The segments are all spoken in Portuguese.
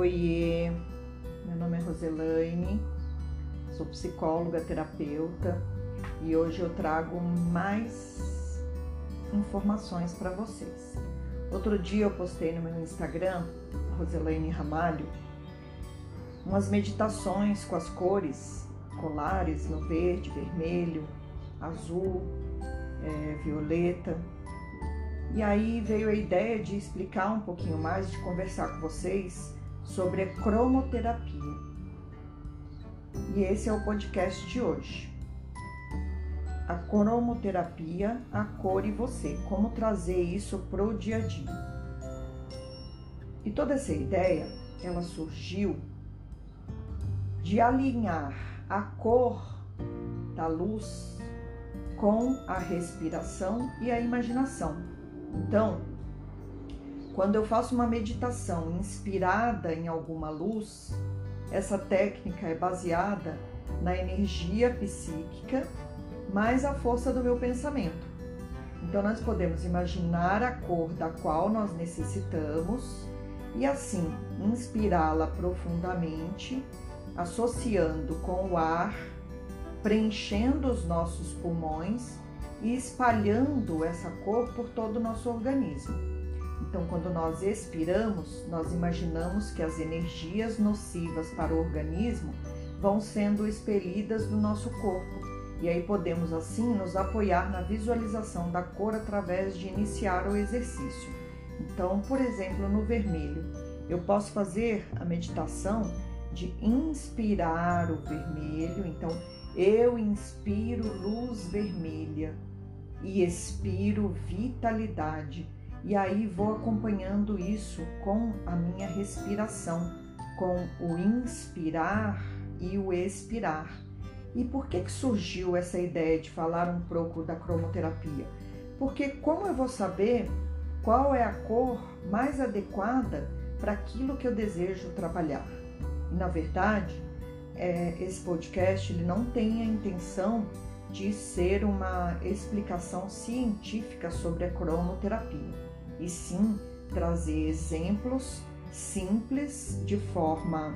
Oiê, meu nome é Roselaine, sou psicóloga, terapeuta e hoje eu trago mais informações para vocês. Outro dia eu postei no meu Instagram, Roselaine Ramalho, umas meditações com as cores colares no verde, vermelho, azul, é, violeta. E aí veio a ideia de explicar um pouquinho mais, de conversar com vocês sobre cromoterapia. E esse é o podcast de hoje. A cromoterapia, a cor e você. Como trazer isso para o dia a dia. E toda essa ideia, ela surgiu de alinhar a cor da luz com a respiração e a imaginação. Então, quando eu faço uma meditação inspirada em alguma luz, essa técnica é baseada na energia psíquica mais a força do meu pensamento. Então, nós podemos imaginar a cor da qual nós necessitamos e assim inspirá-la profundamente, associando com o ar, preenchendo os nossos pulmões e espalhando essa cor por todo o nosso organismo. Então, quando nós expiramos, nós imaginamos que as energias nocivas para o organismo vão sendo expelidas do nosso corpo. E aí podemos assim nos apoiar na visualização da cor através de iniciar o exercício. Então, por exemplo, no vermelho, eu posso fazer a meditação de inspirar o vermelho. Então, eu inspiro luz vermelha e expiro vitalidade e aí vou acompanhando isso com a minha respiração, com o inspirar e o expirar. E por que, que surgiu essa ideia de falar um pouco da cromoterapia? Porque como eu vou saber qual é a cor mais adequada para aquilo que eu desejo trabalhar? Na verdade, é, esse podcast ele não tem a intenção de ser uma explicação científica sobre a cromoterapia e sim trazer exemplos simples de forma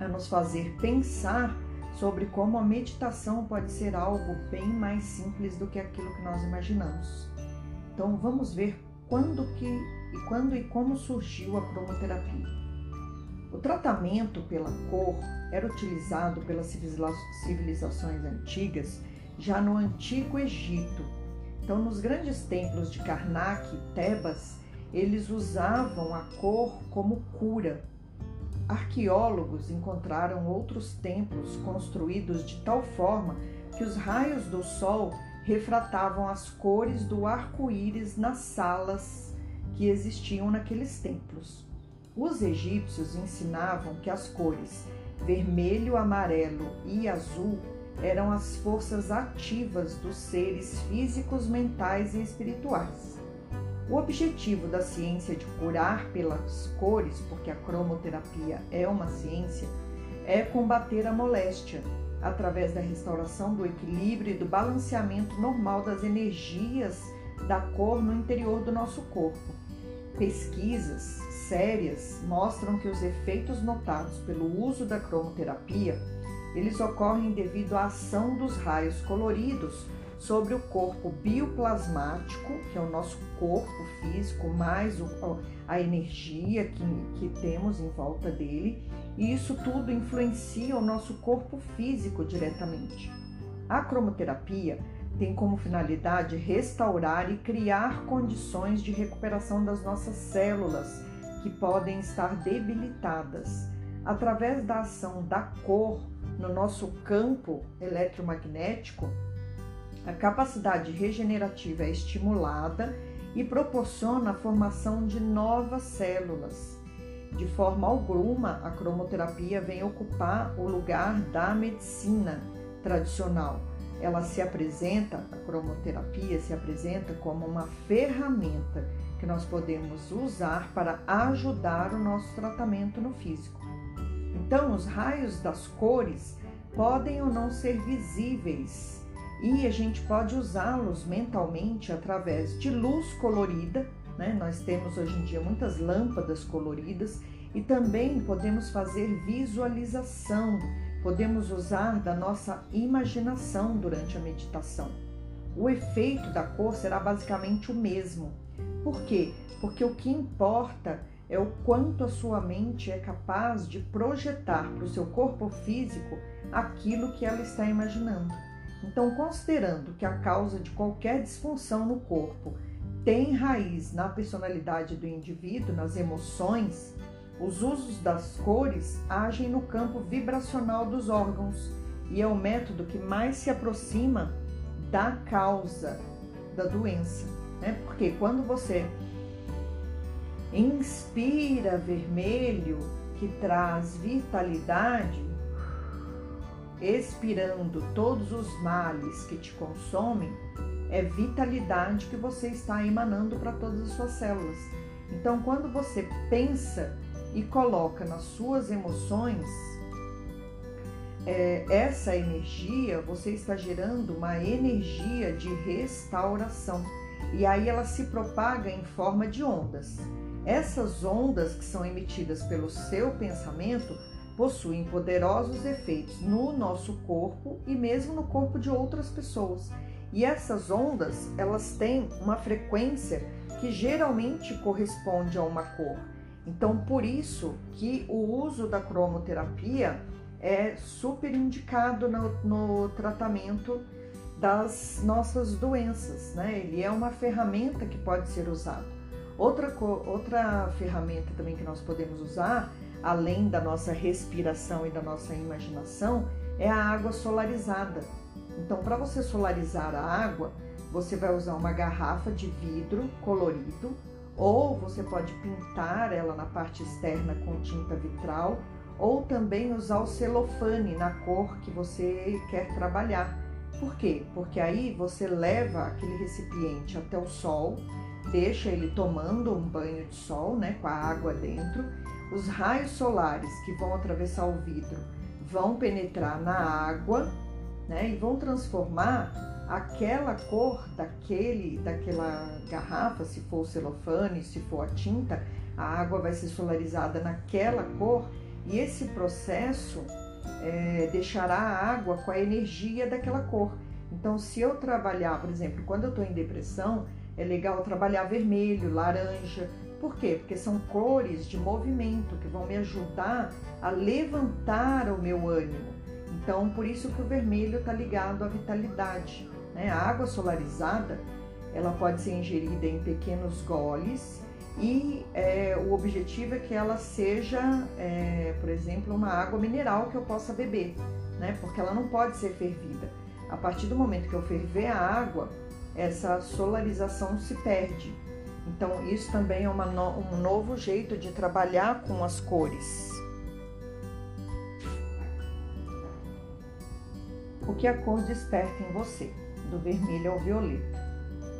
a nos fazer pensar sobre como a meditação pode ser algo bem mais simples do que aquilo que nós imaginamos. Então vamos ver quando que e quando e como surgiu a cromoterapia. O tratamento pela cor era utilizado pelas civilizações antigas já no antigo Egito então, nos grandes templos de Karnak e Tebas, eles usavam a cor como cura. Arqueólogos encontraram outros templos construídos de tal forma que os raios do sol refratavam as cores do arco-íris nas salas que existiam naqueles templos. Os egípcios ensinavam que as cores vermelho, amarelo e azul eram as forças ativas dos seres físicos, mentais e espirituais. O objetivo da ciência de curar pelas cores, porque a cromoterapia é uma ciência, é combater a moléstia através da restauração do equilíbrio e do balanceamento normal das energias da cor no interior do nosso corpo. Pesquisas sérias mostram que os efeitos notados pelo uso da cromoterapia eles ocorrem devido à ação dos raios coloridos sobre o corpo bioplasmático, que é o nosso corpo físico, mais a energia que, que temos em volta dele, e isso tudo influencia o nosso corpo físico diretamente. A cromoterapia tem como finalidade restaurar e criar condições de recuperação das nossas células que podem estar debilitadas através da ação da cor no nosso campo eletromagnético, a capacidade regenerativa é estimulada e proporciona a formação de novas células. De forma alguma, a cromoterapia vem ocupar o lugar da medicina tradicional. Ela se apresenta, a cromoterapia se apresenta como uma ferramenta que nós podemos usar para ajudar o nosso tratamento no físico. Então, os raios das cores podem ou não ser visíveis e a gente pode usá-los mentalmente através de luz colorida. Né? Nós temos hoje em dia muitas lâmpadas coloridas E também podemos fazer visualização, podemos usar da nossa imaginação durante a meditação. O efeito da cor será basicamente o mesmo. Por quê? Porque o que importa é o quanto a sua mente é capaz de projetar para o seu corpo físico aquilo que ela está imaginando. Então, considerando que a causa de qualquer disfunção no corpo tem raiz na personalidade do indivíduo, nas emoções, os usos das cores agem no campo vibracional dos órgãos e é o método que mais se aproxima da causa da doença. Né? Porque quando você inspira vermelho, que traz vitalidade, expirando todos os males que te consomem, é vitalidade que você está emanando para todas as suas células. Então, quando você pensa e coloca nas suas emoções é, essa energia, você está gerando uma energia de restauração. E aí ela se propaga em forma de ondas. Essas ondas que são emitidas pelo seu pensamento possuem poderosos efeitos no nosso corpo e mesmo no corpo de outras pessoas. E essas ondas, elas têm uma frequência que geralmente corresponde a uma cor. Então, por isso que o uso da cromoterapia é super indicado no, no tratamento das nossas doenças, né? Ele é uma ferramenta que pode ser usado. Outra, outra ferramenta também que nós podemos usar além da nossa respiração e da nossa imaginação, é a água solarizada. Então, para você solarizar a água, você vai usar uma garrafa de vidro colorido, ou você pode pintar ela na parte externa com tinta vitral, ou também usar o celofane na cor que você quer trabalhar. Por quê? Porque aí você leva aquele recipiente até o sol, deixa ele tomando um banho de sol, né, com a água dentro, os raios solares que vão atravessar o vidro vão penetrar na água né, e vão transformar aquela cor daquele, daquela garrafa, se for o celofane, se for a tinta, a água vai ser solarizada naquela cor e esse processo é, deixará a água com a energia daquela cor. Então, se eu trabalhar, por exemplo, quando eu estou em depressão, é legal trabalhar vermelho, laranja, por quê? Porque são cores de movimento que vão me ajudar a levantar o meu ânimo. Então, por isso que o vermelho está ligado à vitalidade. Né? A água solarizada, ela pode ser ingerida em pequenos goles e é, o objetivo é que ela seja, é, por exemplo, uma água mineral que eu possa beber, né? Porque ela não pode ser fervida. A partir do momento que eu ferver a água, essa solarização se perde. Então, isso também é no, um novo jeito de trabalhar com as cores. O que a cor desperta em você, do vermelho ao violeta.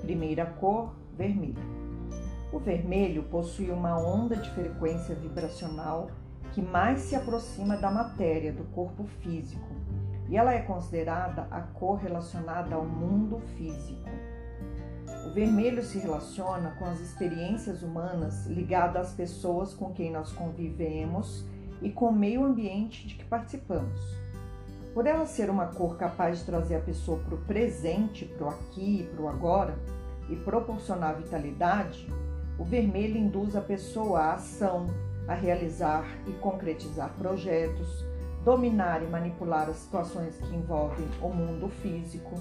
Primeira cor, vermelho. O vermelho possui uma onda de frequência vibracional que mais se aproxima da matéria, do corpo físico, e ela é considerada a cor relacionada ao mundo físico. O vermelho se relaciona com as experiências humanas ligadas às pessoas com quem nós convivemos e com o meio ambiente de que participamos. Por ela ser uma cor capaz de trazer a pessoa para o presente, para o aqui e para o agora, e proporcionar vitalidade, o vermelho induz a pessoa à ação, a realizar e concretizar projetos, dominar e manipular as situações que envolvem o mundo físico,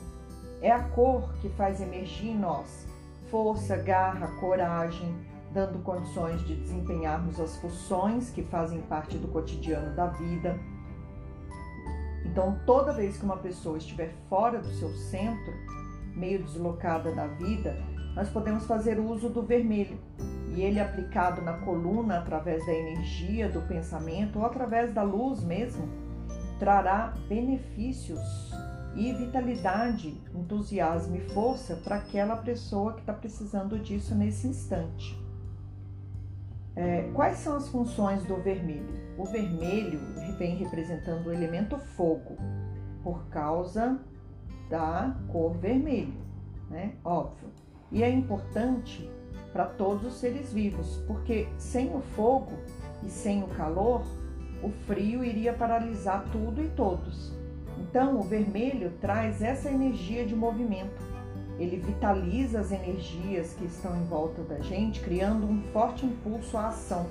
é a cor que faz emergir em nós força, garra, coragem, dando condições de desempenharmos as funções que fazem parte do cotidiano da vida. Então, toda vez que uma pessoa estiver fora do seu centro, meio deslocada da vida, nós podemos fazer uso do vermelho. E ele aplicado na coluna através da energia do pensamento ou através da luz mesmo, trará benefícios e vitalidade, entusiasmo e força para aquela pessoa que está precisando disso nesse instante. É, quais são as funções do vermelho? O vermelho vem representando o elemento fogo, por causa da cor vermelho, né? Óbvio. E é importante para todos os seres vivos, porque sem o fogo e sem o calor, o frio iria paralisar tudo e todos. Então, o vermelho traz essa energia de movimento. Ele vitaliza as energias que estão em volta da gente, criando um forte impulso à ação.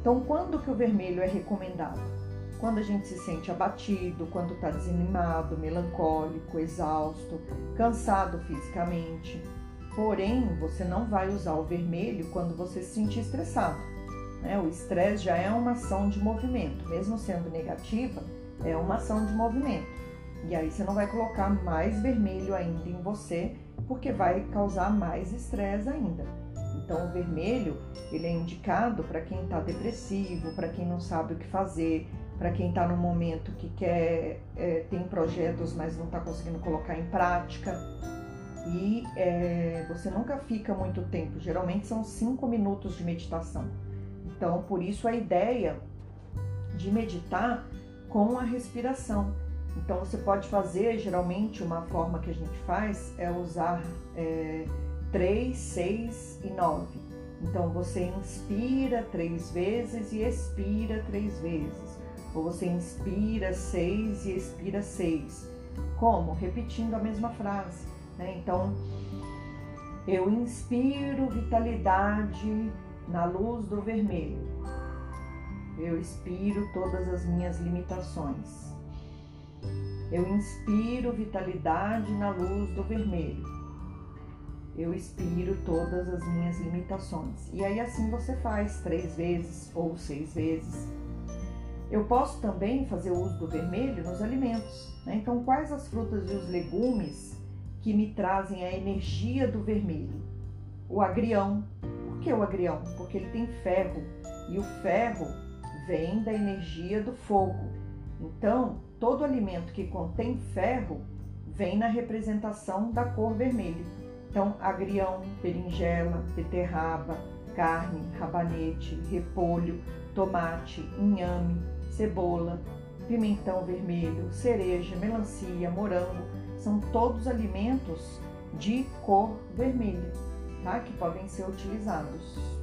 Então, quando que o vermelho é recomendado? Quando a gente se sente abatido, quando está desanimado, melancólico, exausto, cansado fisicamente. Porém, você não vai usar o vermelho quando você se sentir estressado. Né? O estresse já é uma ação de movimento, mesmo sendo negativa, é uma ação de movimento. E aí você não vai colocar mais vermelho ainda em você, porque vai causar mais estresse ainda. Então o vermelho ele é indicado para quem está depressivo, para quem não sabe o que fazer, para quem está no momento que quer é, tem projetos, mas não está conseguindo colocar em prática. E é, você nunca fica muito tempo. Geralmente são cinco minutos de meditação. Então por isso a ideia de meditar com a respiração. Então você pode fazer, geralmente uma forma que a gente faz é usar é, 3, 6 e 9. Então você inspira três vezes e expira três vezes. Ou você inspira seis e expira seis. Como? Repetindo a mesma frase. Né? Então eu inspiro vitalidade na luz do vermelho. Eu expiro todas as minhas limitações. Eu inspiro vitalidade na luz do vermelho. Eu expiro todas as minhas limitações. E aí assim você faz três vezes ou seis vezes. Eu posso também fazer uso do vermelho nos alimentos. Né? Então, quais as frutas e os legumes que me trazem a energia do vermelho? O agrião. Por que o agrião? Porque ele tem ferro. E o ferro vem da energia do fogo. Então, todo alimento que contém ferro vem na representação da cor vermelha. Então, agrião, berinjela, beterraba, carne, rabanete, repolho, tomate, inhame, cebola, pimentão vermelho, cereja, melancia, morango, são todos alimentos de cor vermelha, tá? Que podem ser utilizados.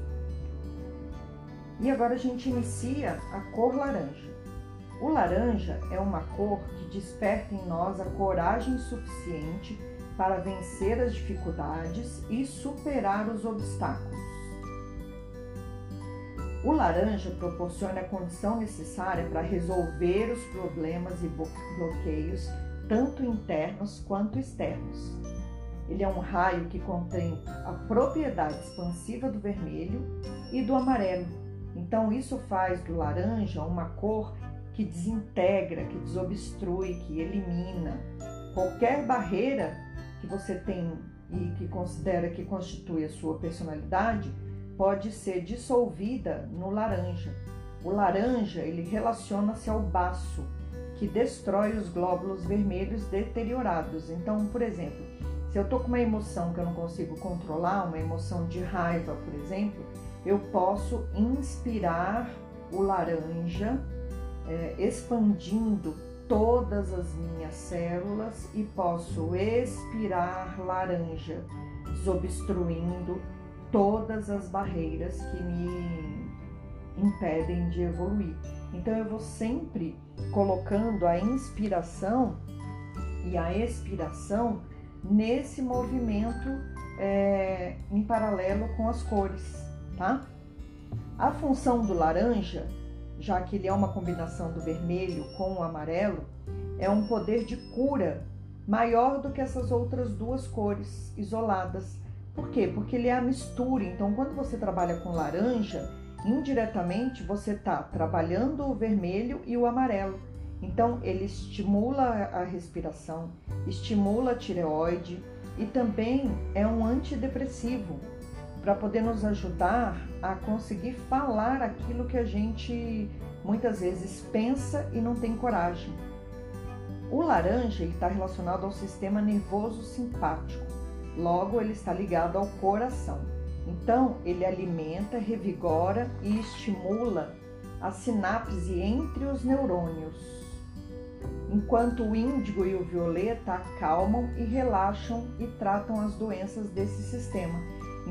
E agora a gente inicia a cor laranja. O laranja é uma cor que desperta em nós a coragem suficiente para vencer as dificuldades e superar os obstáculos. O laranja proporciona a condição necessária para resolver os problemas e bloqueios, tanto internos quanto externos. Ele é um raio que contém a propriedade expansiva do vermelho e do amarelo, então isso faz do laranja uma cor que desintegra, que desobstrui, que elimina qualquer barreira que você tem e que considera que constitui a sua personalidade pode ser dissolvida no laranja. O laranja ele relaciona-se ao baço, que destrói os glóbulos vermelhos deteriorados. Então, por exemplo, se eu estou com uma emoção que eu não consigo controlar, uma emoção de raiva, por exemplo, eu posso inspirar o laranja, é, expandindo todas as minhas células e posso expirar laranja, desobstruindo todas as barreiras que me impedem de evoluir. Então eu vou sempre colocando a inspiração e a expiração nesse movimento é, em paralelo com as cores tá? A função do laranja, já que ele é uma combinação do vermelho com o amarelo, é um poder de cura maior do que essas outras duas cores isoladas. Por quê? Porque ele é a mistura. Então, quando você trabalha com laranja, indiretamente você está trabalhando o vermelho e o amarelo. Então, ele estimula a respiração, estimula a tireoide e também é um antidepressivo para poder nos ajudar a conseguir falar aquilo que a gente muitas vezes pensa e não tem coragem. O laranja está relacionado ao sistema nervoso simpático, logo ele está ligado ao coração. Então ele alimenta, revigora e estimula a sinapse entre os neurônios, enquanto o índigo e o violeta acalmam e relaxam e tratam as doenças desse sistema.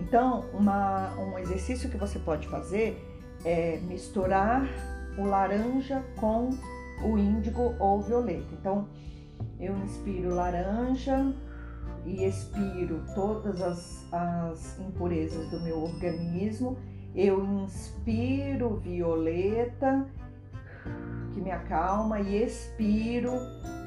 Então, uma, um exercício que você pode fazer é misturar o laranja com o índigo ou violeta. Então, eu inspiro laranja e expiro todas as, as impurezas do meu organismo. Eu inspiro violeta, que me acalma, e expiro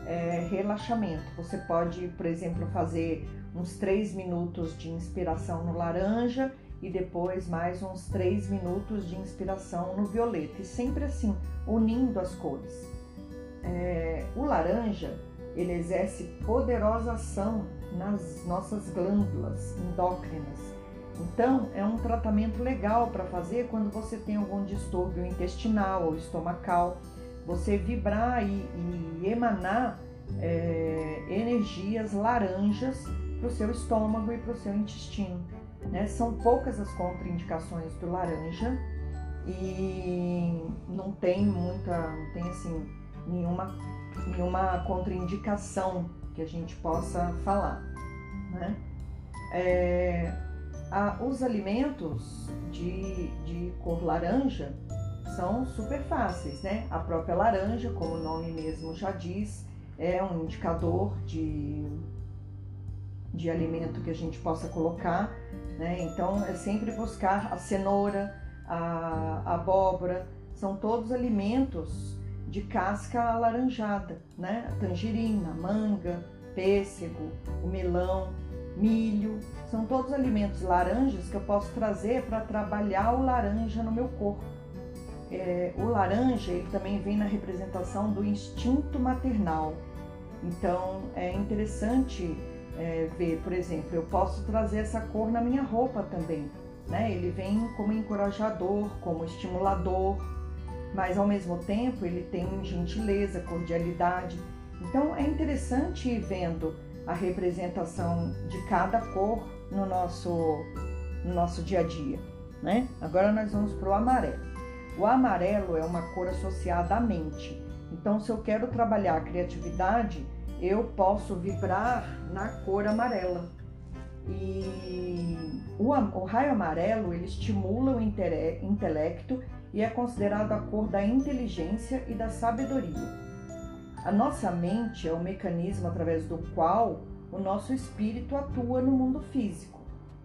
é, relaxamento. Você pode, por exemplo, fazer uns 3 minutos de inspiração no laranja e depois mais uns 3 minutos de inspiração no violeta, e sempre assim, unindo as cores. É, o laranja ele exerce poderosa ação nas nossas glândulas endócrinas. Então, é um tratamento legal para fazer quando você tem algum distúrbio intestinal ou estomacal. Você vibrar e, e emanar é, energias laranjas para o seu estômago e para o seu intestino. Né? São poucas as contraindicações do laranja e não tem muita, não tem assim nenhuma, nenhuma contraindicação que a gente possa falar. Né? É, a, os alimentos de, de cor laranja são super fáceis, né? A própria laranja, como o nome mesmo já diz, é um indicador de de alimento que a gente possa colocar, né? Então é sempre buscar a cenoura, a, a abóbora, são todos alimentos de casca alaranjada, né? Tangerina, manga, pêssego, o melão, milho, são todos alimentos laranjas que eu posso trazer para trabalhar o laranja no meu corpo. É, o laranja ele também vem na representação do instinto maternal. Então é interessante é, ver, por exemplo, eu posso trazer essa cor na minha roupa também. Né? Ele vem como encorajador, como estimulador, mas ao mesmo tempo ele tem gentileza, cordialidade. Então é interessante ir vendo a representação de cada cor no nosso, no nosso dia a dia. Né? Agora nós vamos para o amarelo. O amarelo é uma cor associada à mente. Então, se eu quero trabalhar a criatividade, eu posso vibrar na cor amarela. E o, o raio amarelo ele estimula o intelecto e é considerado a cor da inteligência e da sabedoria. A nossa mente é o mecanismo através do qual o nosso espírito atua no mundo físico.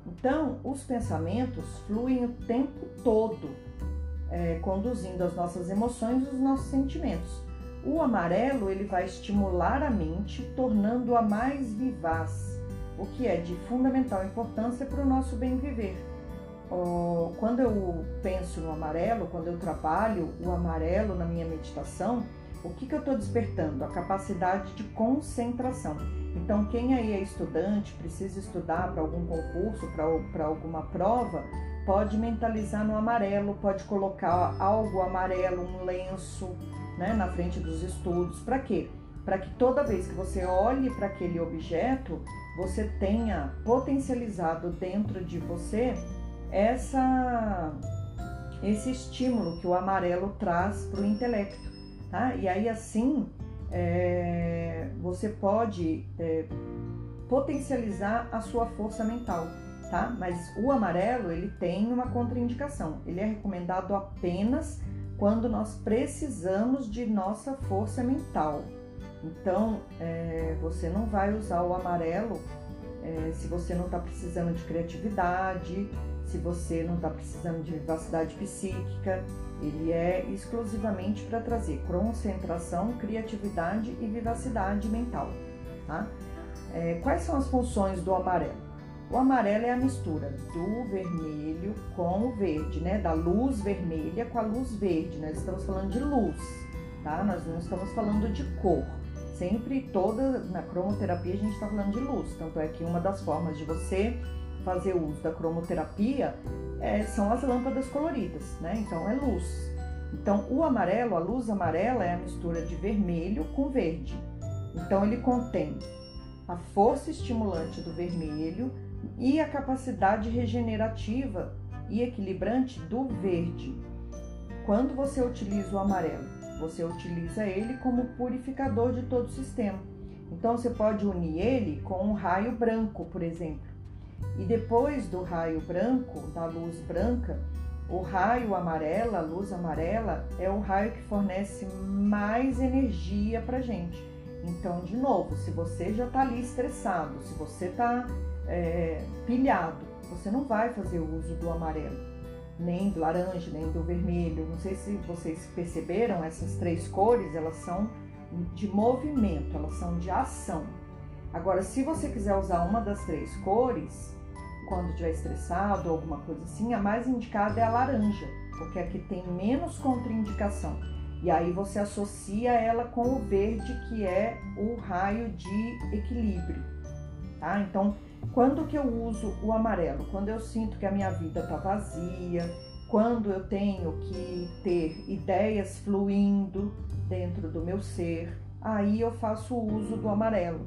Então, os pensamentos fluem o tempo todo, é, conduzindo as nossas emoções e os nossos sentimentos. O amarelo ele vai estimular a mente, tornando-a mais vivaz, o que é de fundamental importância para o nosso bem viver. Quando eu penso no amarelo, quando eu trabalho o amarelo na minha meditação, o que, que eu estou despertando? A capacidade de concentração. Então, quem aí é estudante, precisa estudar para algum concurso, para alguma prova, pode mentalizar no amarelo, pode colocar algo amarelo, um lenço, né, na frente dos estudos. Para quê? Para que toda vez que você olhe para aquele objeto, você tenha potencializado dentro de você essa esse estímulo que o amarelo traz para o intelecto, tá? E aí assim é, você pode é, potencializar a sua força mental, tá? Mas o amarelo ele tem uma contraindicação. Ele é recomendado apenas quando nós precisamos de nossa força mental. Então, é, você não vai usar o amarelo é, se você não está precisando de criatividade, se você não está precisando de vivacidade psíquica. Ele é exclusivamente para trazer concentração, criatividade e vivacidade mental. Tá? É, quais são as funções do amarelo? O amarelo é a mistura do vermelho com o verde, né? Da luz vermelha com a luz verde. Nós estamos falando de luz, tá? Nós não estamos falando de cor. Sempre toda na cromoterapia a gente está falando de luz. Tanto é que uma das formas de você fazer uso da cromoterapia é, são as lâmpadas coloridas, né? Então é luz. Então o amarelo, a luz amarela é a mistura de vermelho com verde. Então ele contém a força estimulante do vermelho e a capacidade regenerativa e equilibrante do verde. Quando você utiliza o amarelo, você utiliza ele como purificador de todo o sistema. Então você pode unir ele com um raio branco, por exemplo. E depois do raio branco, da luz branca, o raio amarelo, a luz amarela, é o raio que fornece mais energia para gente. Então, de novo, se você já está ali estressado, se você está é, pilhado, você não vai fazer uso do amarelo, nem do laranja, nem do vermelho. Não sei se vocês perceberam, essas três cores, elas são de movimento, elas são de ação. Agora, se você quiser usar uma das três cores, quando estiver estressado ou alguma coisa assim, a mais indicada é a laranja, porque aqui tem menos contraindicação. E aí você associa ela com o verde, que é o raio de equilíbrio, tá? Então, quando que eu uso o amarelo? Quando eu sinto que a minha vida tá vazia, quando eu tenho que ter ideias fluindo dentro do meu ser, aí eu faço uso do amarelo.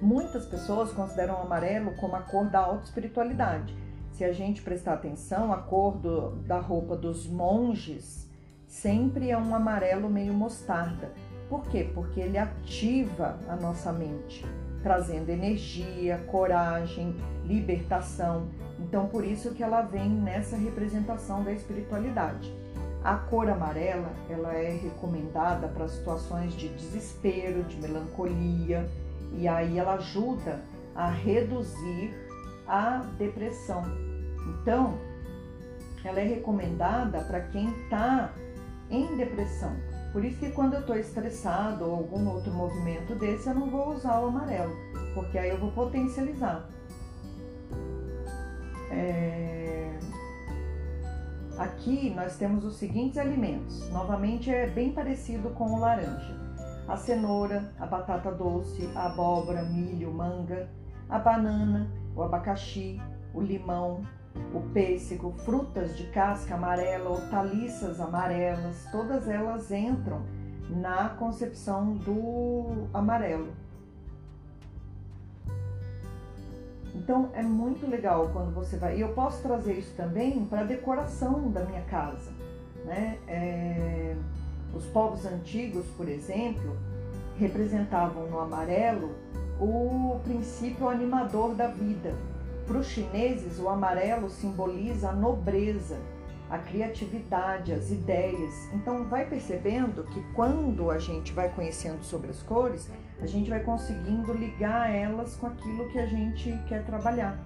Muitas pessoas consideram o amarelo como a cor da autoespiritualidade. Se a gente prestar atenção, a cor do, da roupa dos monges sempre é um amarelo meio mostarda. Por quê? Porque ele ativa a nossa mente, trazendo energia, coragem, libertação. Então, por isso que ela vem nessa representação da espiritualidade. A cor amarela, ela é recomendada para situações de desespero, de melancolia, e aí ela ajuda a reduzir a depressão. Então, ela é recomendada para quem está em depressão. Por isso que quando eu estou estressado ou algum outro movimento desse, eu não vou usar o amarelo, porque aí eu vou potencializar. É... Aqui nós temos os seguintes alimentos. Novamente é bem parecido com o laranja a cenoura, a batata doce, a abóbora, milho, manga, a banana, o abacaxi, o limão, o pêssego, frutas de casca amarela, hortaliças amarelas, todas elas entram na concepção do amarelo. Então é muito legal quando você vai. E eu posso trazer isso também para a decoração da minha casa. Né? É os povos antigos, por exemplo, representavam no amarelo o princípio animador da vida. Para os chineses, o amarelo simboliza a nobreza, a criatividade, as ideias. Então, vai percebendo que quando a gente vai conhecendo sobre as cores, a gente vai conseguindo ligar elas com aquilo que a gente quer trabalhar.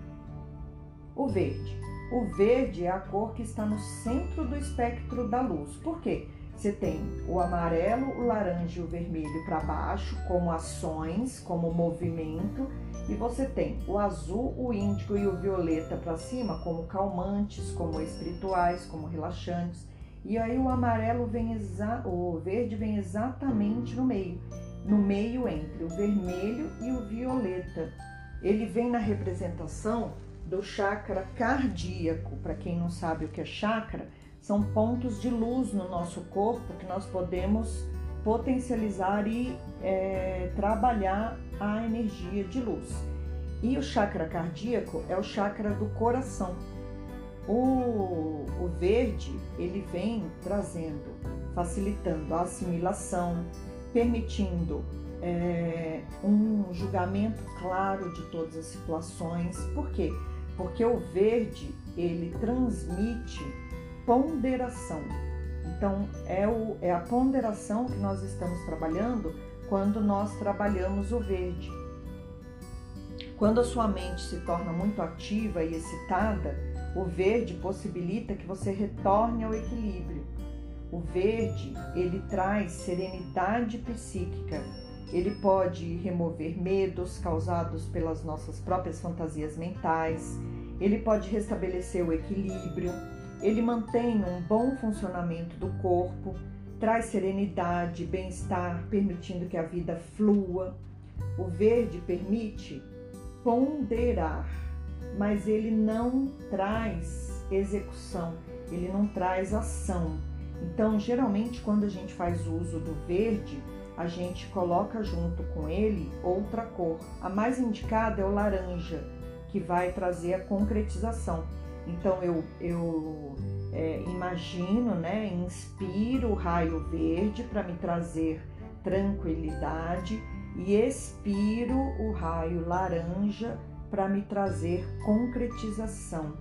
O verde. O verde é a cor que está no centro do espectro da luz. Por quê? Você tem o amarelo, o laranja e o vermelho para baixo, como ações, como movimento, e você tem o azul, o índigo e o violeta para cima, como calmantes, como espirituais, como relaxantes. E aí o amarelo vem exa o verde vem exatamente no meio, no meio entre o vermelho e o violeta. Ele vem na representação do chakra cardíaco. Para quem não sabe o que é chakra, são pontos de luz no nosso corpo que nós podemos potencializar e é, trabalhar a energia de luz. E o chakra cardíaco é o chakra do coração. O, o verde ele vem trazendo, facilitando a assimilação, permitindo é, um julgamento claro de todas as situações. Por quê? Porque o verde ele transmite ponderação. Então, é, o, é a ponderação que nós estamos trabalhando quando nós trabalhamos o verde. Quando a sua mente se torna muito ativa e excitada, o verde possibilita que você retorne ao equilíbrio. O verde, ele traz serenidade psíquica. Ele pode remover medos causados pelas nossas próprias fantasias mentais. Ele pode restabelecer o equilíbrio ele mantém um bom funcionamento do corpo, traz serenidade, bem-estar, permitindo que a vida flua. O verde permite ponderar, mas ele não traz execução, ele não traz ação. Então, geralmente, quando a gente faz uso do verde, a gente coloca junto com ele outra cor. A mais indicada é o laranja, que vai trazer a concretização. Então eu, eu é, imagino, né, inspiro o raio verde para me trazer tranquilidade e expiro o raio laranja para me trazer concretização.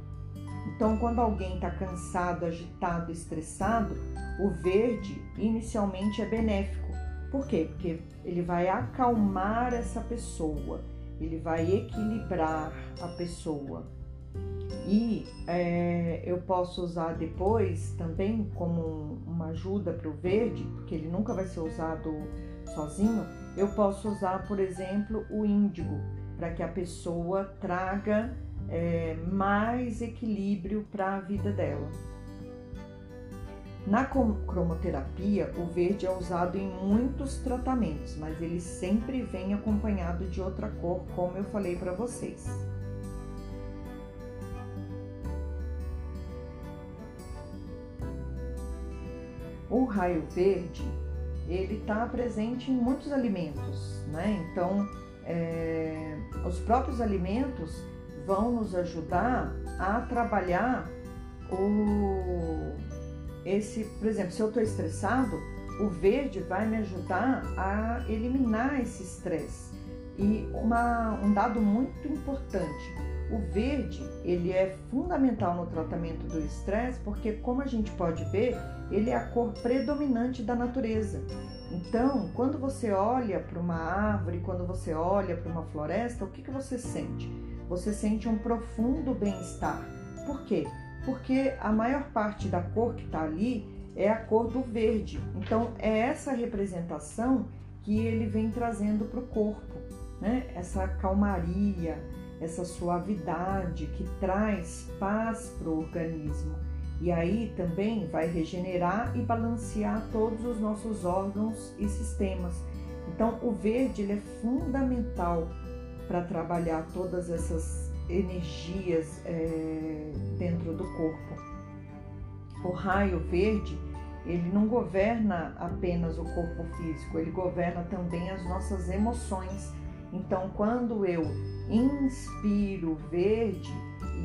Então, quando alguém está cansado, agitado, estressado, o verde inicialmente é benéfico. Por quê? Porque ele vai acalmar essa pessoa, ele vai equilibrar a pessoa. E é, eu posso usar depois também como uma ajuda para o verde, porque ele nunca vai ser usado sozinho. Eu posso usar, por exemplo, o índigo, para que a pessoa traga é, mais equilíbrio para a vida dela. Na cromoterapia, o verde é usado em muitos tratamentos, mas ele sempre vem acompanhado de outra cor, como eu falei para vocês. O raio verde, ele está presente em muitos alimentos, né? Então, é, os próprios alimentos vão nos ajudar a trabalhar o esse, por exemplo, se eu estou estressado, o verde vai me ajudar a eliminar esse estresse. E uma, um dado muito importante, o verde ele é fundamental no tratamento do estresse porque, como a gente pode ver, ele é a cor predominante da natureza. Então, quando você olha para uma árvore, quando você olha para uma floresta, o que, que você sente? Você sente um profundo bem-estar. Por quê? porque a maior parte da cor que está ali é a cor do verde. Então é essa representação que ele vem trazendo para o corpo, né? Essa calmaria, essa suavidade que traz paz para o organismo. E aí também vai regenerar e balancear todos os nossos órgãos e sistemas. Então o verde ele é fundamental para trabalhar todas essas energias é, dentro do corpo. O raio verde, ele não governa apenas o corpo físico, ele governa também as nossas emoções. Então, quando eu inspiro verde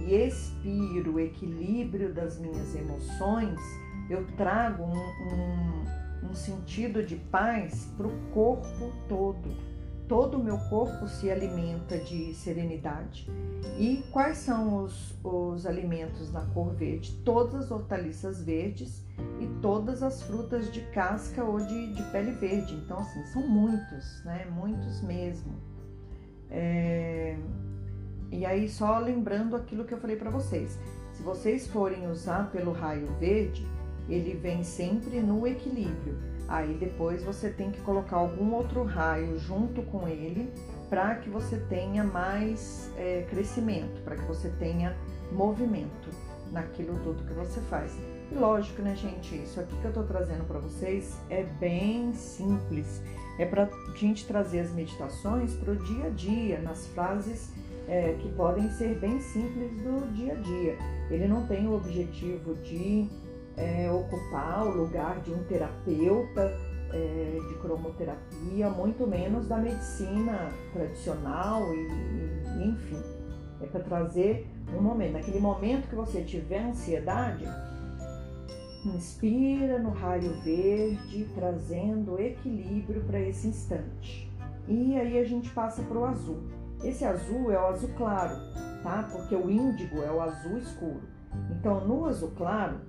e expiro o equilíbrio das minhas emoções, eu trago um, um, um sentido de paz para o corpo todo todo o meu corpo se alimenta de serenidade. E quais são os, os alimentos na cor verde? Todas as hortaliças verdes e todas as frutas de casca ou de, de pele verde. Então, assim, são muitos, né? Muitos mesmo. É... E aí, só lembrando aquilo que eu falei para vocês: se vocês forem usar pelo raio verde, ele vem sempre no equilíbrio Aí depois você tem que colocar algum outro raio junto com ele para que você tenha mais é, crescimento, para que você tenha movimento naquilo tudo que você faz. E lógico, né, gente? Isso aqui que eu estou trazendo para vocês é bem simples. É para a gente trazer as meditações para o dia a dia, nas frases é, que podem ser bem simples do dia a dia. Ele não tem o objetivo de é, ocupar o lugar de um terapeuta é, de cromoterapia, muito menos da medicina tradicional e, e enfim. É para trazer um momento. Naquele momento que você tiver ansiedade, inspira no raio verde, trazendo equilíbrio para esse instante. E aí a gente passa para o azul. Esse azul é o azul claro, tá? Porque o índigo é o azul escuro. Então, no azul claro,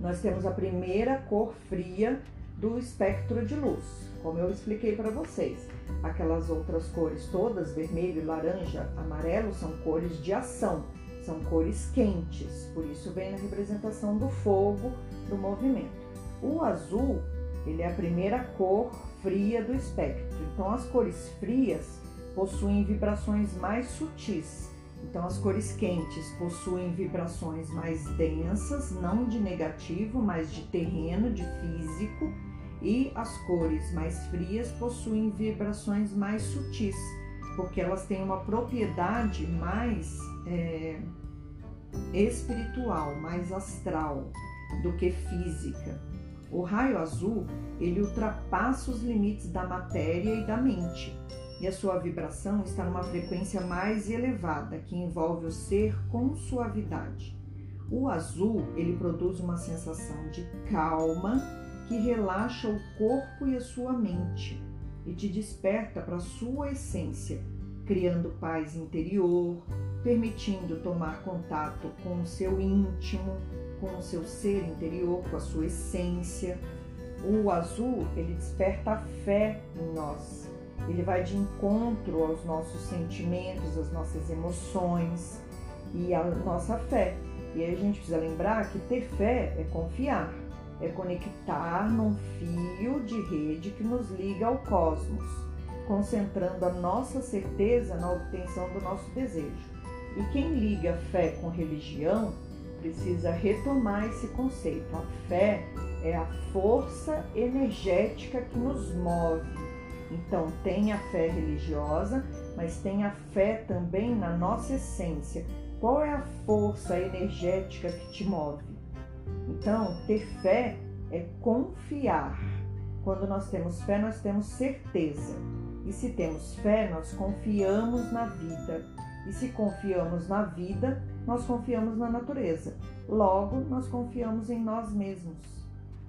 nós temos a primeira cor fria do espectro de luz, como eu expliquei para vocês. Aquelas outras cores todas, vermelho, laranja, amarelo, são cores de ação, são cores quentes, por isso vem na representação do fogo, do movimento. O azul, ele é a primeira cor fria do espectro. Então as cores frias possuem vibrações mais sutis, então, as cores quentes possuem vibrações mais densas, não de negativo, mas de terreno, de físico, e as cores mais frias possuem vibrações mais sutis, porque elas têm uma propriedade mais é, espiritual, mais astral do que física. O raio azul ele ultrapassa os limites da matéria e da mente e a sua vibração está numa frequência mais elevada, que envolve o ser com suavidade. O azul, ele produz uma sensação de calma que relaxa o corpo e a sua mente e te desperta para a sua essência, criando paz interior, permitindo tomar contato com o seu íntimo, com o seu ser interior, com a sua essência. O azul, ele desperta a fé em nós. Ele vai de encontro aos nossos sentimentos, às nossas emoções e à nossa fé. E aí a gente precisa lembrar que ter fé é confiar, é conectar num fio de rede que nos liga ao cosmos, concentrando a nossa certeza na obtenção do nosso desejo. E quem liga fé com religião precisa retomar esse conceito. A fé é a força energética que nos move. Então, tem a fé religiosa, mas tem a fé também na nossa essência. Qual é a força energética que te move? Então, ter fé é confiar. Quando nós temos fé, nós temos certeza. E se temos fé, nós confiamos na vida. E se confiamos na vida, nós confiamos na natureza. Logo, nós confiamos em nós mesmos.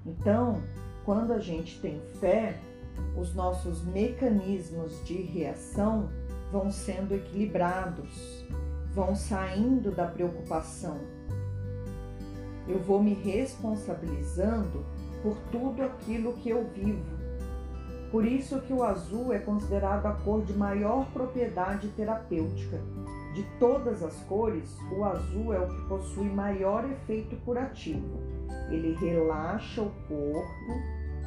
Então, quando a gente tem fé, os nossos mecanismos de reação vão sendo equilibrados, vão saindo da preocupação. Eu vou me responsabilizando por tudo aquilo que eu vivo. Por isso que o azul é considerado a cor de maior propriedade terapêutica de todas as cores, o azul é o que possui maior efeito curativo. Ele relaxa o corpo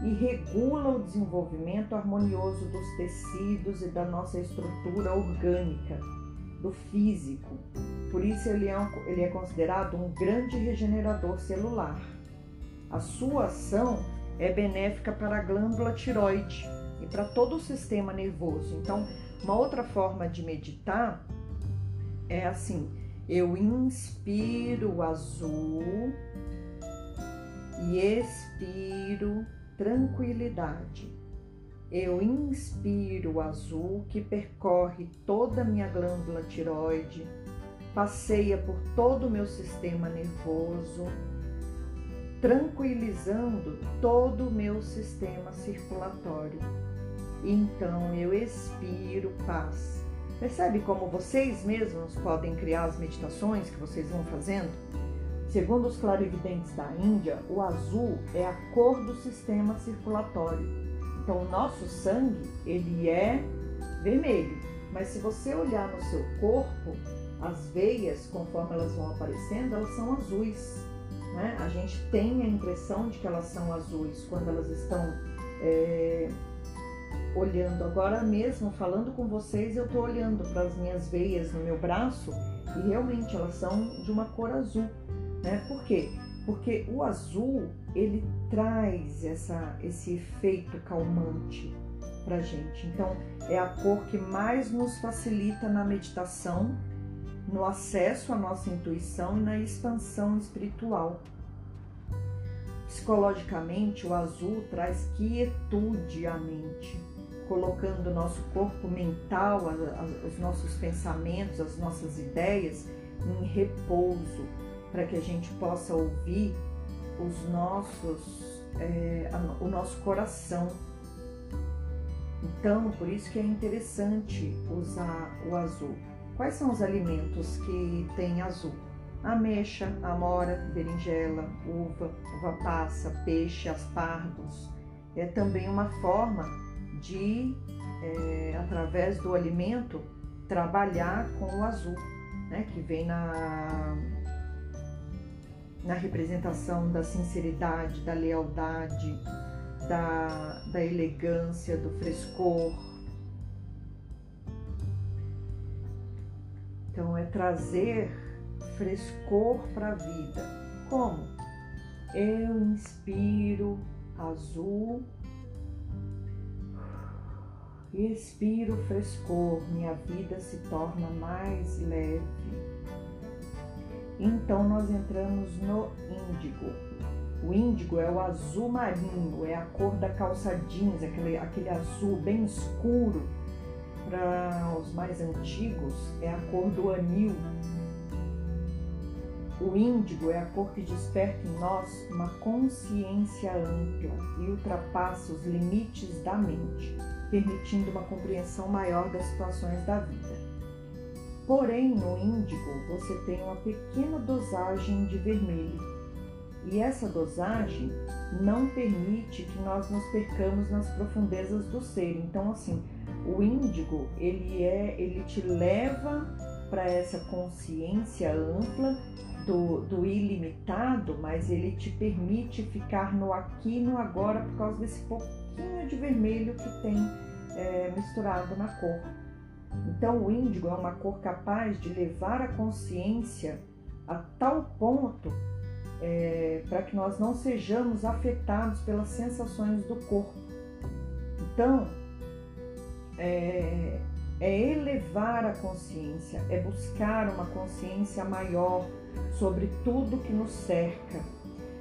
e regula o desenvolvimento harmonioso dos tecidos e da nossa estrutura orgânica, do físico. Por isso, ele é, um, ele é considerado um grande regenerador celular. A sua ação é benéfica para a glândula tiroide e para todo o sistema nervoso. Então, uma outra forma de meditar é assim: eu inspiro azul e expiro tranquilidade. Eu inspiro azul que percorre toda a minha glândula tiroide, passeia por todo o meu sistema nervoso, tranquilizando todo o meu sistema circulatório. Então eu expiro paz Percebe como vocês mesmos podem criar as meditações que vocês vão fazendo? Segundo os clarividentes da Índia, o azul é a cor do sistema circulatório. Então, o nosso sangue, ele é vermelho. Mas se você olhar no seu corpo, as veias, conforme elas vão aparecendo, elas são azuis. Né? A gente tem a impressão de que elas são azuis quando elas estão é, olhando agora mesmo, falando com vocês, eu estou olhando para as minhas veias no meu braço e realmente elas são de uma cor azul, né? Por quê? Porque o azul ele traz essa, esse efeito calmante para gente. Então é a cor que mais nos facilita na meditação, no acesso à nossa intuição e na expansão espiritual. Psicologicamente, o azul traz quietude à mente colocando o nosso corpo mental, os nossos pensamentos, as nossas ideias em repouso, para que a gente possa ouvir os nossos, é, o nosso coração. Então, por isso que é interessante usar o azul. Quais são os alimentos que têm azul? Ameixa, amora, berinjela, uva, uva passa, peixe, aspargos. É também uma forma de, é, através do alimento, trabalhar com o azul, né, que vem na, na representação da sinceridade, da lealdade, da, da elegância, do frescor. Então, é trazer frescor para a vida. Como? Eu inspiro azul e expiro frescor, minha vida se torna mais leve. Então nós entramos no índigo. O índigo é o azul marinho, é a cor da calça jeans, aquele, aquele azul bem escuro. Para os mais antigos, é a cor do anil. O índigo é a cor que desperta em nós uma consciência ampla e ultrapassa os limites da mente permitindo uma compreensão maior das situações da vida. Porém, no índigo você tem uma pequena dosagem de vermelho. E essa dosagem não permite que nós nos percamos nas profundezas do ser. Então, assim, o índigo, ele é, ele te leva para essa consciência ampla do, do ilimitado, mas ele te permite ficar no aqui e no agora por causa desse pouquinho de vermelho que tem é, misturado na cor. Então, o índigo é uma cor capaz de levar a consciência a tal ponto é, para que nós não sejamos afetados pelas sensações do corpo. Então, é, é elevar a consciência, é buscar uma consciência maior sobre tudo que nos cerca.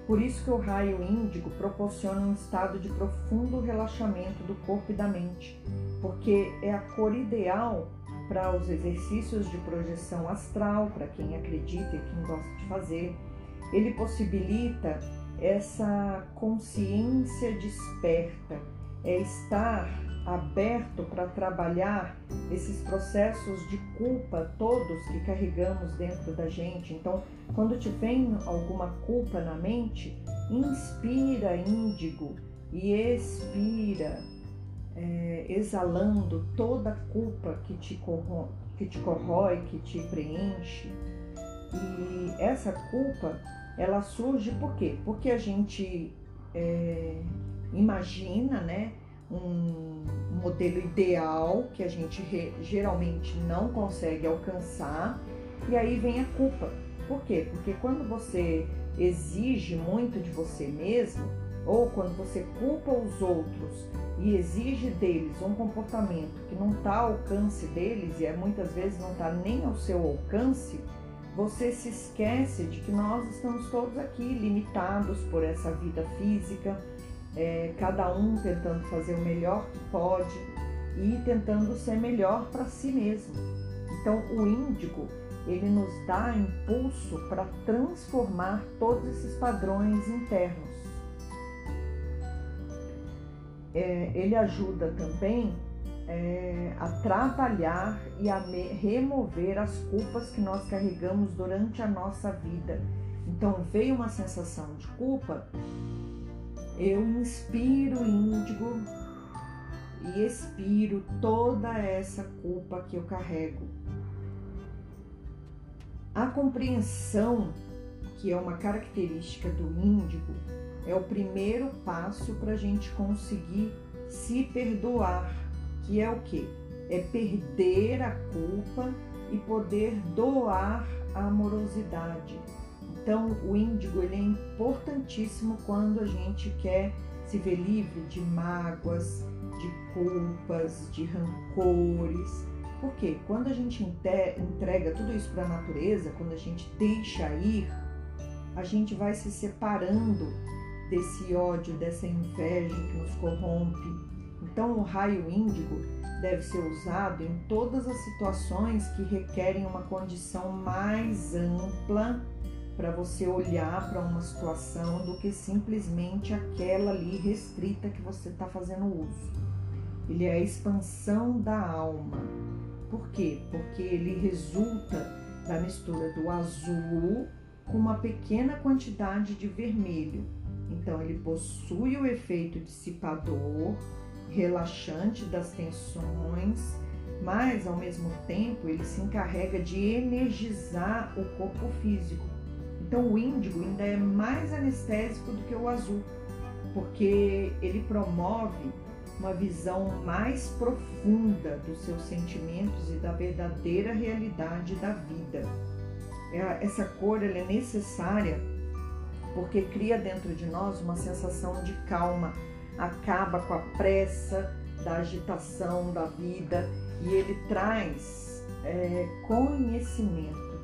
Por isso que o raio índigo proporciona um estado de profundo relaxamento do corpo e da mente, porque é a cor ideal para os exercícios de projeção astral, para quem acredita e quem gosta de fazer. Ele possibilita essa consciência desperta, é estar aberto para trabalhar esses processos de culpa todos que carregamos dentro da gente. Então, quando te vem alguma culpa na mente, inspira índigo e expira, é, exalando toda a culpa que te, que te corrói, que te preenche. E essa culpa, ela surge por quê? Porque a gente é, imagina, né? Um modelo ideal que a gente geralmente não consegue alcançar, e aí vem a culpa. Por quê? Porque quando você exige muito de você mesmo, ou quando você culpa os outros e exige deles um comportamento que não está ao alcance deles e é, muitas vezes não está nem ao seu alcance, você se esquece de que nós estamos todos aqui limitados por essa vida física, é, cada um tentando fazer o melhor que pode e tentando ser melhor para si mesmo. Então, o índigo ele nos dá impulso para transformar todos esses padrões internos. É, ele ajuda também é, a trabalhar e a remover as culpas que nós carregamos durante a nossa vida. Então, veio uma sensação de culpa, eu inspiro índigo e expiro toda essa culpa que eu carrego. A compreensão, que é uma característica do índigo, é o primeiro passo para a gente conseguir se perdoar, que é o que? É perder a culpa e poder doar a amorosidade então, o índigo ele é importantíssimo quando a gente quer se ver livre de mágoas, de culpas, de rancores. Porque quando a gente entrega tudo isso para a natureza, quando a gente deixa ir, a gente vai se separando desse ódio, dessa inveja que nos corrompe. Então, o raio índigo deve ser usado em todas as situações que requerem uma condição mais ampla para você olhar para uma situação do que simplesmente aquela ali restrita que você está fazendo uso. Ele é a expansão da alma. Por quê? Porque ele resulta da mistura do azul com uma pequena quantidade de vermelho. Então, ele possui o efeito dissipador, relaxante das tensões, mas ao mesmo tempo ele se encarrega de energizar o corpo físico então o índigo ainda é mais anestésico do que o azul, porque ele promove uma visão mais profunda dos seus sentimentos e da verdadeira realidade da vida. É, essa cor é necessária porque cria dentro de nós uma sensação de calma, acaba com a pressa da agitação da vida e ele traz é, conhecimento,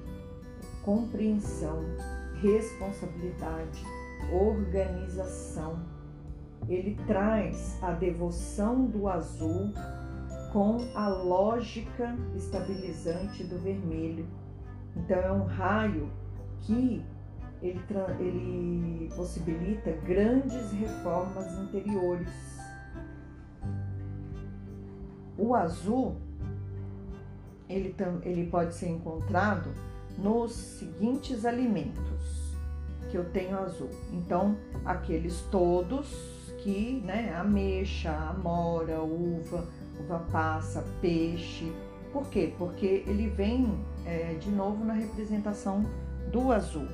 compreensão, responsabilidade, organização. Ele traz a devoção do azul com a lógica estabilizante do vermelho. Então é um raio que ele, ele possibilita grandes reformas interiores. O azul ele, ele pode ser encontrado nos seguintes alimentos que eu tenho azul. Então, aqueles todos que, né, ameixa, amora, uva, uva passa, peixe. Por quê? Porque ele vem é, de novo na representação do azul.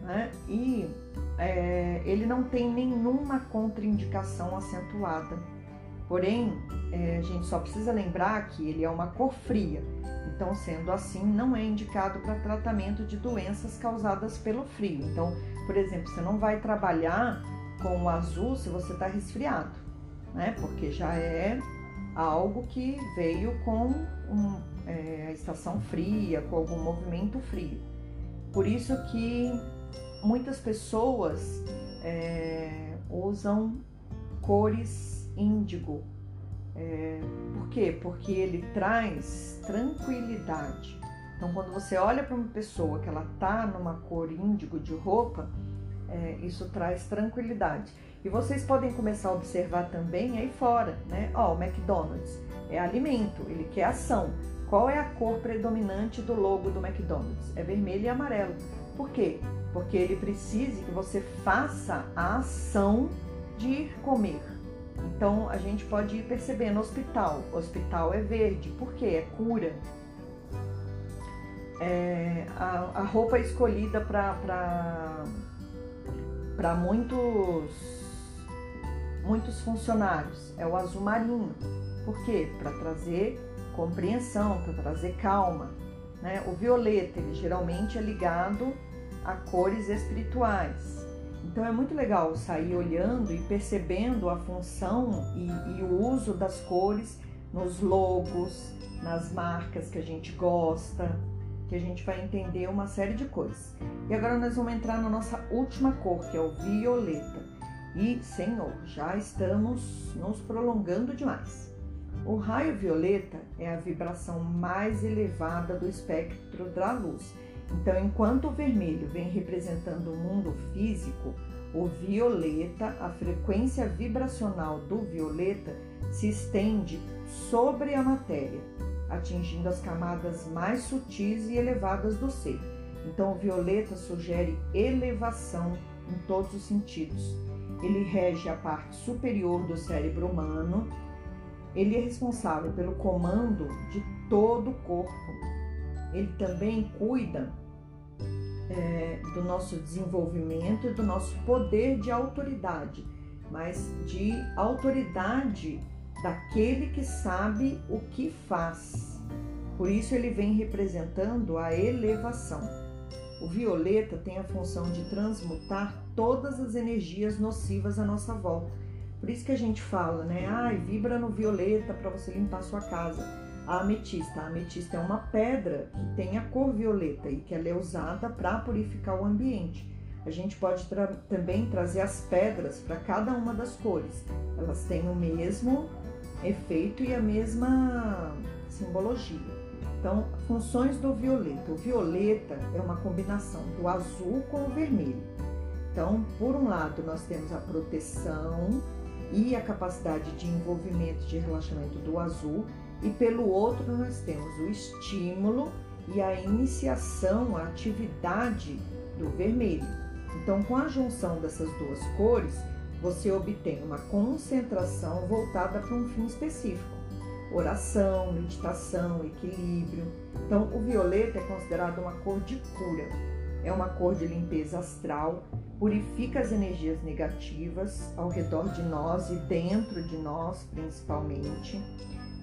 Né? E é, ele não tem nenhuma contraindicação acentuada. Porém, é, a gente só precisa lembrar que ele é uma cor fria. Então, sendo assim, não é indicado para tratamento de doenças causadas pelo frio. Então, por exemplo, você não vai trabalhar com o azul se você está resfriado, né? Porque já é algo que veio com um, é, a estação fria, com algum movimento frio. Por isso que muitas pessoas é, usam cores índigo. É, por quê? Porque ele traz tranquilidade. Então, quando você olha para uma pessoa que ela tá numa cor índigo de roupa, é, isso traz tranquilidade. E vocês podem começar a observar também aí fora, né? Ó, o McDonald's é alimento, ele quer ação. Qual é a cor predominante do logo do McDonald's? É vermelho e amarelo. Por quê? Porque ele precisa que você faça a ação de ir comer. Então a gente pode ir percebendo hospital. Hospital é verde, por quê? É cura. É, a, a roupa escolhida para muitos muitos funcionários é o azul marinho. Por quê? Para trazer compreensão, para trazer calma. Né? O violeta, ele geralmente é ligado a cores espirituais. Então é muito legal sair olhando e percebendo a função e, e, o uso das cores nos logos, nas marcas que a gente gosta, que a gente vai entender uma série de coisas. E agora nós vamos entrar na nossa última cor, que é o violeta. E, Senhor, já estamos nos prolongando demais. O raio violeta é a vibração mais elevada do espectro da luz. Então, enquanto o vermelho vem representando o mundo físico, o violeta, a frequência vibracional do violeta se estende sobre a matéria, atingindo as camadas mais sutis e elevadas do ser. Então, o violeta sugere elevação em todos os sentidos. Ele rege a parte superior do cérebro humano, ele é responsável pelo comando de todo o corpo. Ele também cuida é, do nosso desenvolvimento e do nosso poder de autoridade, mas de autoridade daquele que sabe o que faz. Por isso ele vem representando a elevação. O violeta tem a função de transmutar todas as energias nocivas à nossa volta por isso que a gente fala, né? Ai, vibra no violeta para você limpar sua casa. A ametista. A ametista é uma pedra que tem a cor violeta e que ela é usada para purificar o ambiente. A gente pode tra também trazer as pedras para cada uma das cores. Elas têm o mesmo efeito e a mesma simbologia. Então, funções do violeta. O violeta é uma combinação do azul com o vermelho. Então, por um lado, nós temos a proteção, e a capacidade de envolvimento de relaxamento do azul, e pelo outro nós temos o estímulo e a iniciação, a atividade do vermelho. Então, com a junção dessas duas cores, você obtém uma concentração voltada para um fim específico. Oração, meditação, equilíbrio. Então, o violeta é considerado uma cor de cura. É uma cor de limpeza astral purifica as energias negativas ao redor de nós e dentro de nós, principalmente.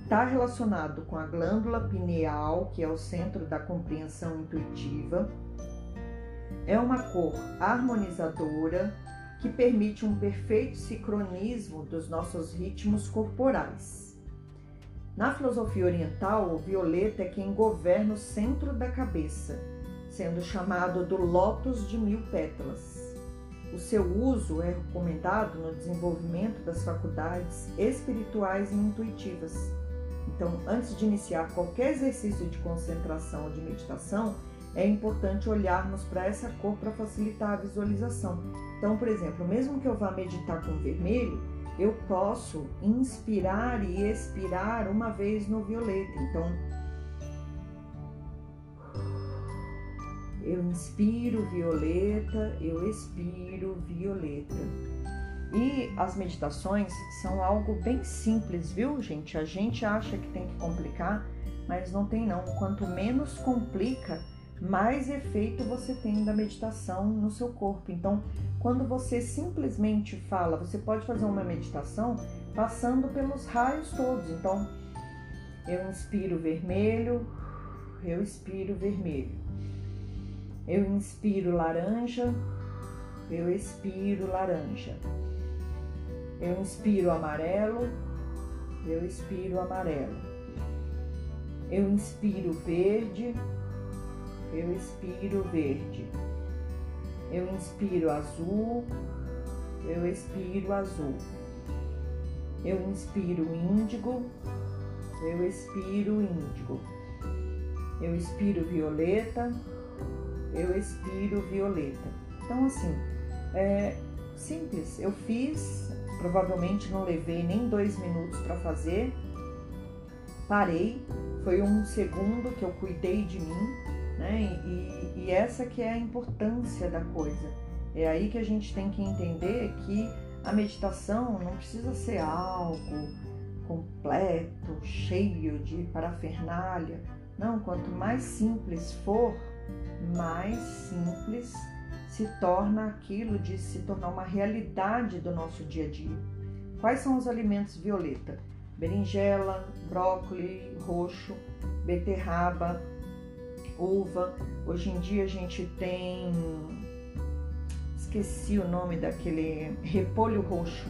Está relacionado com a glândula pineal, que é o centro da compreensão intuitiva. É uma cor harmonizadora que permite um perfeito sincronismo dos nossos ritmos corporais. Na filosofia oriental, o violeta é quem governa o centro da cabeça, sendo chamado do lótus de mil pétalas. O seu uso é recomendado no desenvolvimento das faculdades espirituais e intuitivas. Então, antes de iniciar qualquer exercício de concentração ou de meditação, é importante olharmos para essa cor para facilitar a visualização. Então, por exemplo, mesmo que eu vá meditar com vermelho, eu posso inspirar e expirar uma vez no violeta. Então, Eu inspiro violeta, eu expiro violeta. E as meditações são algo bem simples, viu, gente? A gente acha que tem que complicar, mas não tem não. Quanto menos complica, mais efeito você tem da meditação no seu corpo. Então, quando você simplesmente fala, você pode fazer uma meditação passando pelos raios todos. Então, eu inspiro vermelho, eu expiro vermelho. Eu inspiro laranja, eu expiro laranja. Eu inspiro amarelo, eu expiro amarelo. Eu inspiro verde, eu expiro verde. Eu inspiro azul, eu expiro azul. Eu inspiro índigo, eu expiro índigo. Eu expiro violeta, eu expiro violeta. Então, assim, é simples. Eu fiz, provavelmente não levei nem dois minutos para fazer. Parei, foi um segundo que eu cuidei de mim, né? E, e essa que é a importância da coisa. É aí que a gente tem que entender que a meditação não precisa ser algo completo, cheio de parafernália. Não, quanto mais simples for, mais simples se torna aquilo de se tornar uma realidade do nosso dia a dia. Quais são os alimentos violeta? Berinjela, brócolis roxo, beterraba, uva. Hoje em dia a gente tem esqueci o nome daquele repolho roxo.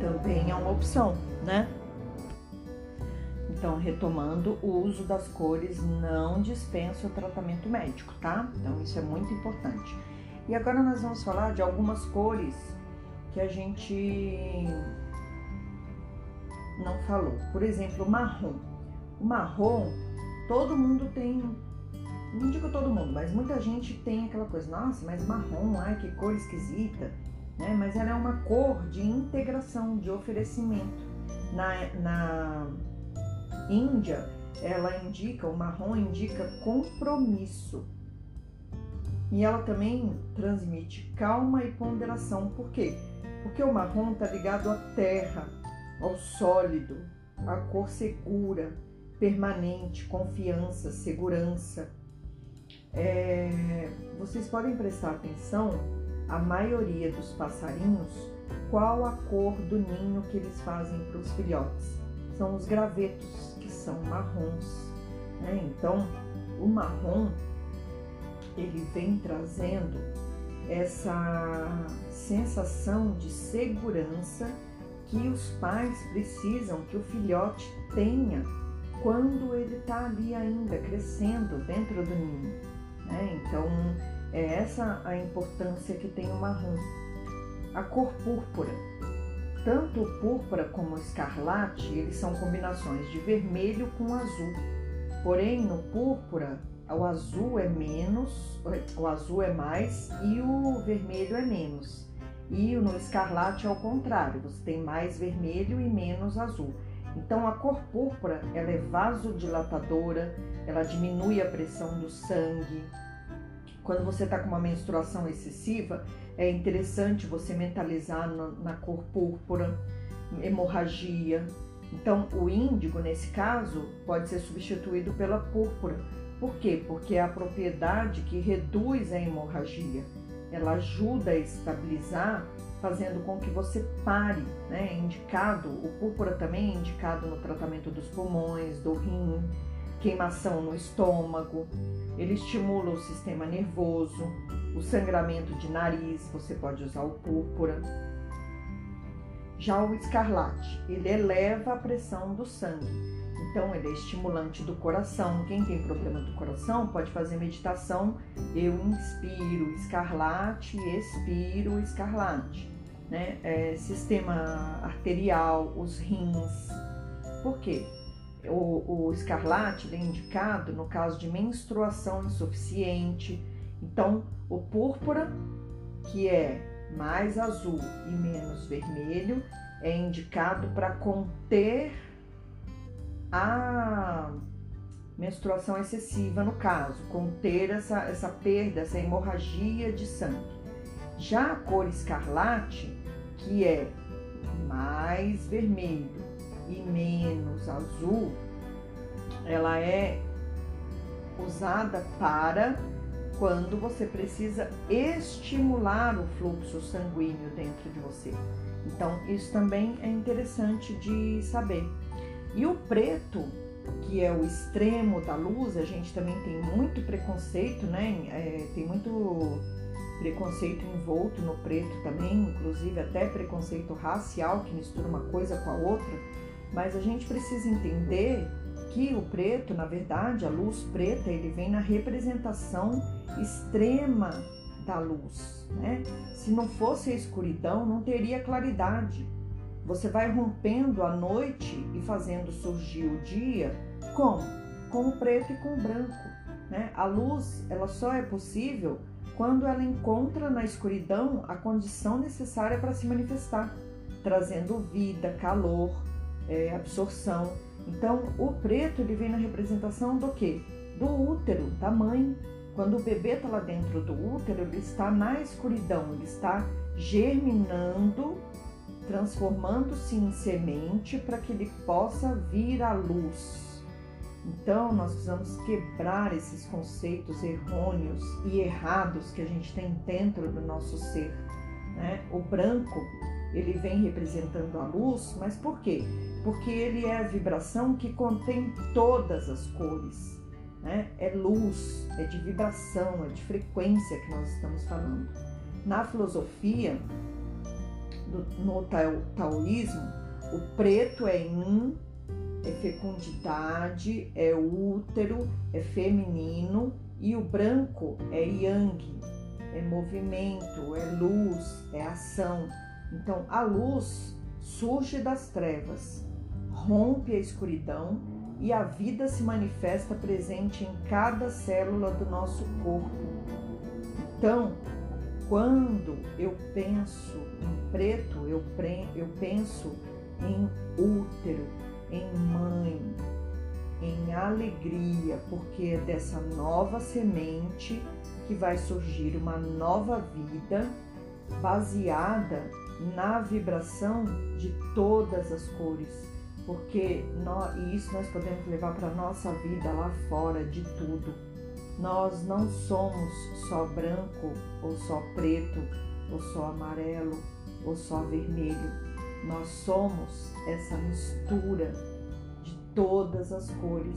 Também é uma opção, né? Então, retomando, o uso das cores não dispensa o tratamento médico, tá? Então, isso é muito importante. E agora nós vamos falar de algumas cores que a gente não falou. Por exemplo, o marrom. O marrom, todo mundo tem, não digo todo mundo, mas muita gente tem aquela coisa, nossa, mas marrom, ai que cor esquisita, né? Mas ela é uma cor de integração, de oferecimento. Na, na Índia, ela indica, o marrom indica compromisso. E ela também transmite calma e ponderação. Por quê? Porque o marrom está ligado à terra, ao sólido, à cor segura, permanente, confiança, segurança. É, vocês podem prestar atenção, a maioria dos passarinhos, qual a cor do ninho que eles fazem para os filhotes? São os gravetos são marrons. Né? Então, o marrom ele vem trazendo essa sensação de segurança que os pais precisam que o filhote tenha quando ele está ali ainda crescendo dentro do ninho. Né? Então, é essa a importância que tem o marrom. A cor púrpura tanto o púrpura como o escarlate, eles são combinações de vermelho com azul. Porém, no púrpura, o azul é menos, o azul é mais e o vermelho é menos. E no escarlate é o contrário, você tem mais vermelho e menos azul. Então a cor púrpura, ela é vasodilatadora, ela diminui a pressão do sangue. Quando você está com uma menstruação excessiva, é interessante você mentalizar na cor púrpura, hemorragia. Então, o índigo, nesse caso, pode ser substituído pela púrpura. Por quê? Porque é a propriedade que reduz a hemorragia. Ela ajuda a estabilizar, fazendo com que você pare. Né? É indicado, o púrpura também é indicado no tratamento dos pulmões, do rim, queimação no estômago. Ele estimula o sistema nervoso, o sangramento de nariz, você pode usar o púrpura. Já o escarlate, ele eleva a pressão do sangue. Então, ele é estimulante do coração. Quem tem problema do coração pode fazer meditação. Eu inspiro escarlate, expiro escarlate. Né? É, sistema arterial, os rins. Por quê? O, o escarlate é indicado no caso de menstruação insuficiente, então, o púrpura, que é mais azul e menos vermelho, é indicado para conter a menstruação excessiva, no caso, conter essa, essa perda, essa hemorragia de sangue. Já a cor escarlate, que é mais vermelho e menos azul, ela é usada para quando você precisa estimular o fluxo sanguíneo dentro de você. Então, isso também é interessante de saber. E o preto, que é o extremo da luz, a gente também tem muito preconceito, né? É, tem muito preconceito envolto no preto também, inclusive até preconceito racial que mistura uma coisa com a outra. Mas a gente precisa entender que o preto, na verdade, a luz preta, ele vem na representação extrema da luz. Né? Se não fosse a escuridão, não teria claridade. Você vai rompendo a noite e fazendo surgir o dia com com o preto e com o branco. Né? A luz ela só é possível quando ela encontra na escuridão a condição necessária para se manifestar, trazendo vida, calor, é, absorção. Então, o preto ele vem na representação do que? Do útero, da mãe, quando o bebê está lá dentro do útero, ele está na escuridão, ele está germinando, transformando-se em semente para que ele possa vir à luz. Então, nós precisamos quebrar esses conceitos errôneos e errados que a gente tem dentro do nosso ser. Né? O branco, ele vem representando a luz, mas por quê? Porque ele é a vibração que contém todas as cores né? É luz, é de vibração, é de frequência que nós estamos falando. Na filosofia, no taoísmo, o preto é yin, é fecundidade, é útero, é feminino e o branco é yang, é movimento, é luz, é ação. Então a luz surge das trevas, rompe a escuridão e a vida se manifesta presente em cada célula do nosso corpo. Então, quando eu penso preto, eu, eu penso em útero, em mãe, em alegria, porque é dessa nova semente que vai surgir uma nova vida baseada na vibração de todas as cores porque nós, e isso nós podemos levar para a nossa vida lá fora de tudo. Nós não somos só branco ou só preto ou só amarelo ou só vermelho. Nós somos essa mistura de todas as cores.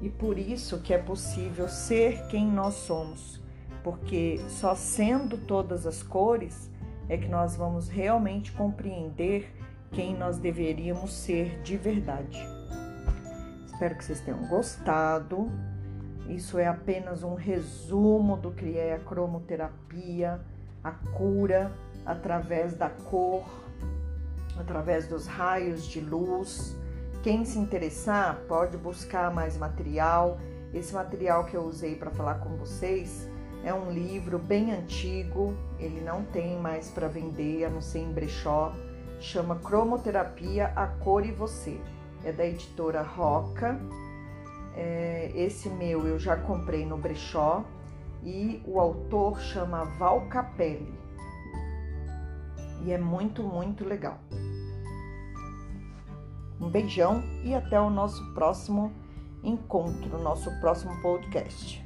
E por isso que é possível ser quem nós somos, porque só sendo todas as cores é que nós vamos realmente compreender quem nós deveríamos ser de verdade. Espero que vocês tenham gostado. Isso é apenas um resumo do que é a cromoterapia, a cura através da cor, através dos raios de luz. Quem se interessar pode buscar mais material. Esse material que eu usei para falar com vocês é um livro bem antigo, ele não tem mais para vender, a não ser em brechó chama Cromoterapia A Cor e Você. É da editora Roca. É, esse meu eu já comprei no brechó e o autor chama Val Capelli. E é muito, muito legal. Um beijão e até o nosso próximo encontro, nosso próximo podcast.